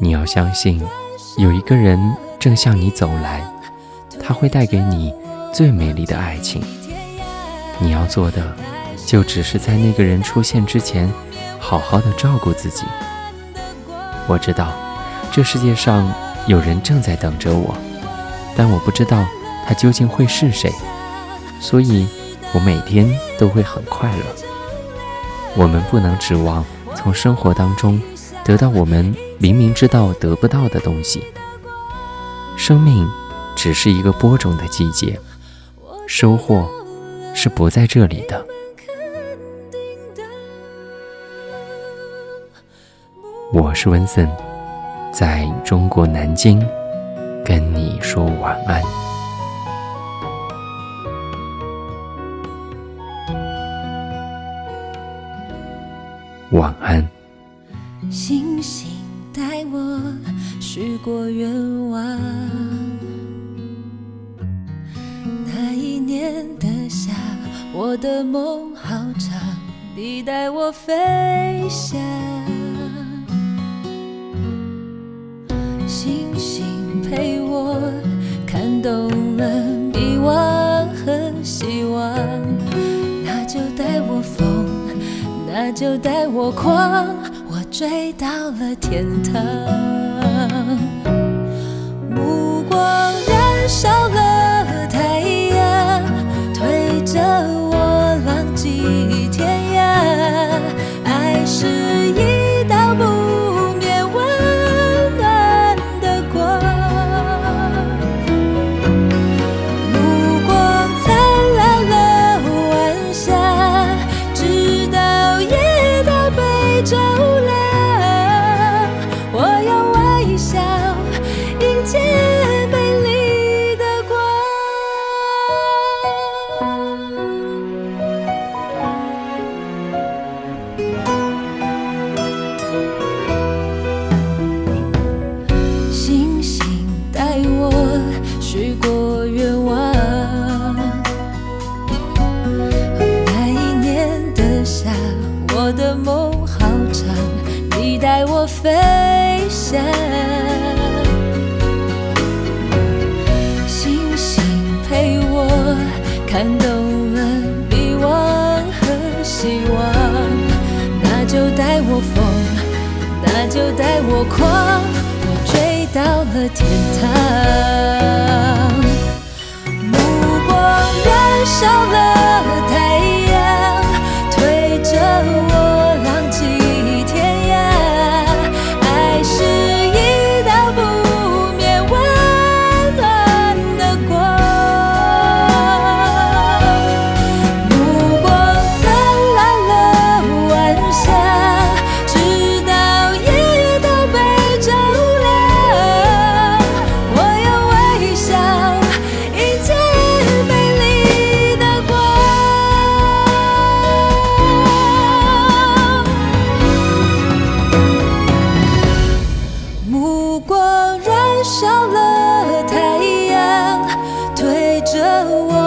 你要相信，有一个人正向你走来，他会带给你最美丽的爱情。你要做的，就只是在那个人出现之前，好好的照顾自己。我知道，这世界上有人正在等着我，但我不知道他究竟会是谁，所以我每天都会很快乐。我们不能指望从生活当中得到我们。明明知道得不到的东西，生命只是一个播种的季节，收获是不在这里的。我是温森，在中国南京跟你说晚安，晚安。星星。带我许过愿望，那一年的夏，我的梦好长，你带我飞翔。星星陪我看懂了迷惘和希望，那就带我疯，那就带我狂。追到了天堂，带我飞翔，星星陪我看懂了迷惘和希望，那就带我疯，那就带我狂，我追到了天堂，少了太阳，推着我。